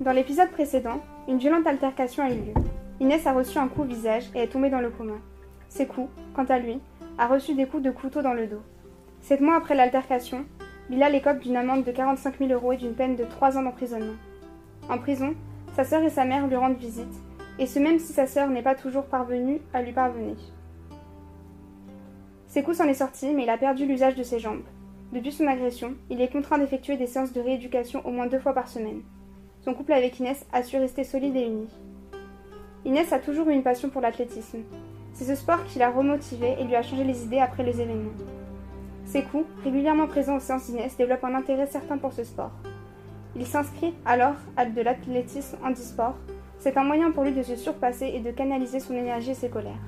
Dans l'épisode précédent, une violente altercation a eu lieu. Inès a reçu un coup au visage et est tombée dans le coma. Ses quant à lui, a reçu des coups de couteau dans le dos. Sept mois après l'altercation, Bilal écope d'une amende de 45 000 euros et d'une peine de 3 ans d'emprisonnement. En prison, sa sœur et sa mère lui rendent visite, et ce même si sa sœur n'est pas toujours parvenue à lui parvenir. Ses s'en est sorti, mais il a perdu l'usage de ses jambes. Depuis son agression, il est contraint d'effectuer des séances de rééducation au moins deux fois par semaine. Son couple avec Inès a su rester solide et uni. Inès a toujours eu une passion pour l'athlétisme. C'est ce sport qui l'a remotivé et lui a changé les idées après les événements. Ses coups, régulièrement présents aux séances d'Inès, développent un intérêt certain pour ce sport. Il s'inscrit alors à de l'athlétisme handisport. C'est un moyen pour lui de se surpasser et de canaliser son énergie et ses colères.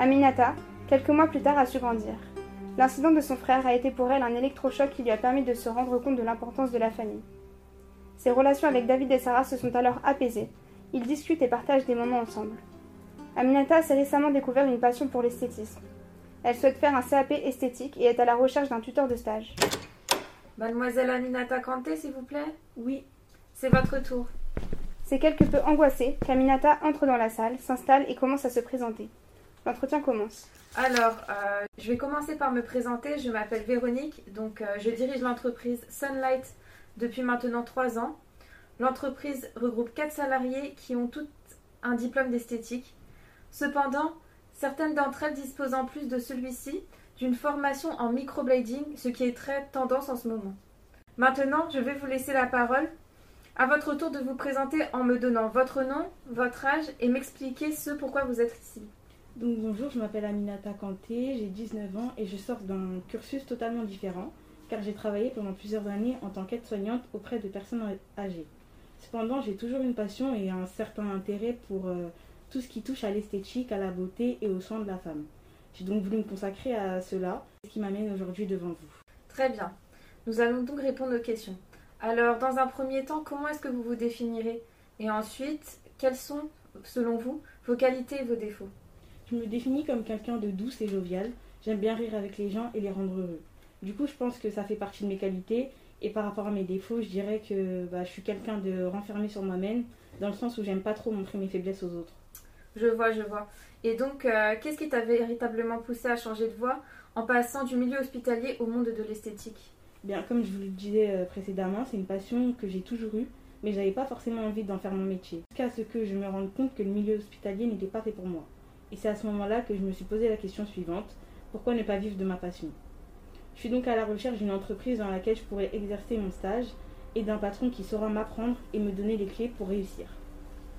Aminata, quelques mois plus tard, a su grandir. L'incident de son frère a été pour elle un électrochoc qui lui a permis de se rendre compte de l'importance de la famille. Ses relations avec David et Sarah se sont alors apaisées. Ils discutent et partagent des moments ensemble. Aminata s'est récemment découvert une passion pour l'esthétisme. Elle souhaite faire un CAP esthétique et est à la recherche d'un tuteur de stage. Mademoiselle Aminata Kanté, s'il vous plaît? Oui. C'est votre tour. C'est quelque peu angoissée qu'Aminata entre dans la salle, s'installe et commence à se présenter. L'entretien commence. Alors, euh, je vais commencer par me présenter. Je m'appelle Véronique, donc euh, je dirige l'entreprise Sunlight depuis maintenant trois ans. L'entreprise regroupe quatre salariés qui ont toutes un diplôme d'esthétique. Cependant, certaines d'entre elles disposent en plus de celui-ci d'une formation en microblading, ce qui est très tendance en ce moment. Maintenant, je vais vous laisser la parole. À votre tour de vous présenter en me donnant votre nom, votre âge et m'expliquer ce pourquoi vous êtes ici. Donc bonjour, je m'appelle Aminata Kanté, j'ai 19 ans et je sors d'un cursus totalement différent car j'ai travaillé pendant plusieurs années en tant qu'aide-soignante auprès de personnes âgées. Cependant, j'ai toujours une passion et un certain intérêt pour euh, tout ce qui touche à l'esthétique, à la beauté et aux soins de la femme. J'ai donc voulu me consacrer à cela, ce qui m'amène aujourd'hui devant vous. Très bien. Nous allons donc répondre aux questions. Alors, dans un premier temps, comment est-ce que vous vous définirez? Et ensuite, quelles sont, selon vous, vos qualités et vos défauts? Je me définis comme quelqu'un de douce et jovial. J'aime bien rire avec les gens et les rendre heureux. Du coup, je pense que ça fait partie de mes qualités. Et par rapport à mes défauts, je dirais que bah, je suis quelqu'un de renfermé sur moi-même, dans le sens où j'aime pas trop montrer mes faiblesses aux autres. Je vois, je vois. Et donc, euh, qu'est-ce qui t'a véritablement poussé à changer de voie en passant du milieu hospitalier au monde de l'esthétique? Bien, comme je vous le disais euh, précédemment, c'est une passion que j'ai toujours eue, mais j'avais pas forcément envie d'en faire mon métier. Jusqu'à ce que je me rende compte que le milieu hospitalier n'était pas fait pour moi. Et c'est à ce moment-là que je me suis posé la question suivante pourquoi ne pas vivre de ma passion? Je suis donc à la recherche d'une entreprise dans laquelle je pourrais exercer mon stage et d'un patron qui saura m'apprendre et me donner les clés pour réussir.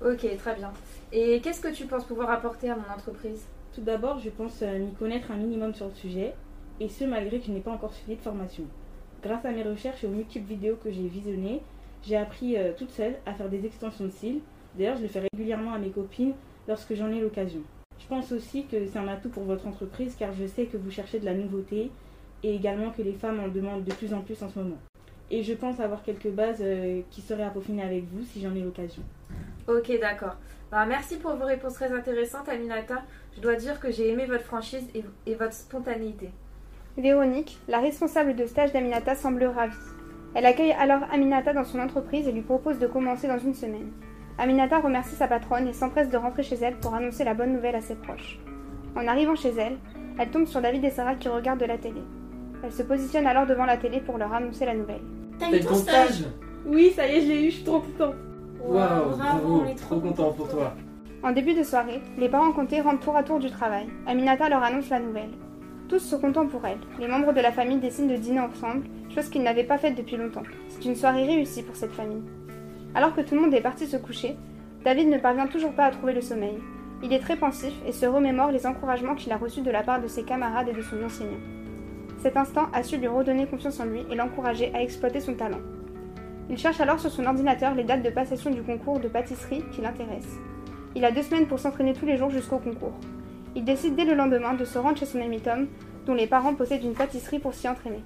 Ok, très bien. Et qu'est-ce que tu penses pouvoir apporter à mon entreprise? Tout d'abord, je pense euh, m'y connaître un minimum sur le sujet, et ce malgré que je n'ai pas encore suivi de formation. Grâce à mes recherches et aux multiples vidéos que j'ai visionnées, j'ai appris euh, toute seule à faire des extensions de cils. D'ailleurs, je le fais régulièrement à mes copines lorsque j'en ai l'occasion. Je pense aussi que c'est un atout pour votre entreprise car je sais que vous cherchez de la nouveauté et également que les femmes en demandent de plus en plus en ce moment. Et je pense avoir quelques bases euh, qui seraient à peaufiner avec vous si j'en ai l'occasion. Ok, d'accord. Bah, merci pour vos réponses très intéressantes, Aminata. Je dois dire que j'ai aimé votre franchise et, et votre spontanéité. Véronique, la responsable de stage d'Aminata, semble ravie. Elle accueille alors Aminata dans son entreprise et lui propose de commencer dans une semaine. Aminata remercie sa patronne et s'empresse de rentrer chez elle pour annoncer la bonne nouvelle à ses proches. En arrivant chez elle, elle tombe sur David et Sarah qui regardent de la télé. Elle se positionne alors devant la télé pour leur annoncer la nouvelle. T'as eu ton stage Oui, ça y est, je l'ai eu, je suis trop contente. Waouh, bravo, trop content pour toi. En début de soirée, les parents comptés rentrent tour à tour du travail. Aminata leur annonce la nouvelle. Tous sont contents pour elle. Les membres de la famille décident de dîner ensemble, chose qu'ils n'avaient pas faite depuis longtemps. C'est une soirée réussie pour cette famille. Alors que tout le monde est parti se coucher, David ne parvient toujours pas à trouver le sommeil. Il est très pensif et se remémore les encouragements qu'il a reçus de la part de ses camarades et de son enseignant. Cet instant a su lui redonner confiance en lui et l'encourager à exploiter son talent. Il cherche alors sur son ordinateur les dates de passation du concours de pâtisserie qui l'intéressent. Il a deux semaines pour s'entraîner tous les jours jusqu'au concours. Il décide dès le lendemain de se rendre chez son ami Tom, dont les parents possèdent une pâtisserie pour s'y entraîner.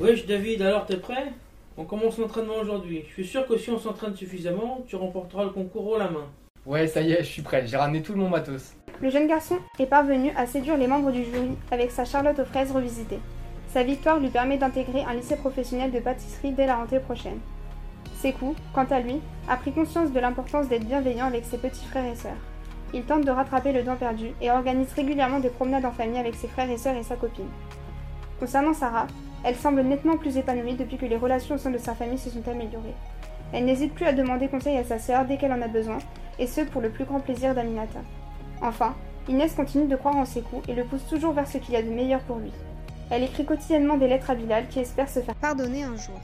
Wesh David, alors t'es prêt? On commence l'entraînement aujourd'hui. Je suis sûr que si on s'entraîne suffisamment, tu remporteras le concours haut la main. Ouais, ça y est, je suis prêt, j'ai ramené tout mon matos. Le jeune garçon est parvenu à séduire les membres du jury avec sa Charlotte aux fraises revisitée. Sa victoire lui permet d'intégrer un lycée professionnel de pâtisserie dès la rentrée prochaine. Sekou, quant à lui, a pris conscience de l'importance d'être bienveillant avec ses petits frères et sœurs. Il tente de rattraper le temps perdu et organise régulièrement des promenades en famille avec ses frères et sœurs et sa copine. Concernant Sarah, elle semble nettement plus épanouie depuis que les relations au sein de sa famille se sont améliorées. Elle n'hésite plus à demander conseil à sa sœur dès qu'elle en a besoin, et ce pour le plus grand plaisir d'Aminata. Enfin, Inès continue de croire en ses et le pousse toujours vers ce qu'il y a de meilleur pour lui. Elle écrit quotidiennement des lettres à Bilal qui espère se faire pardonner un jour.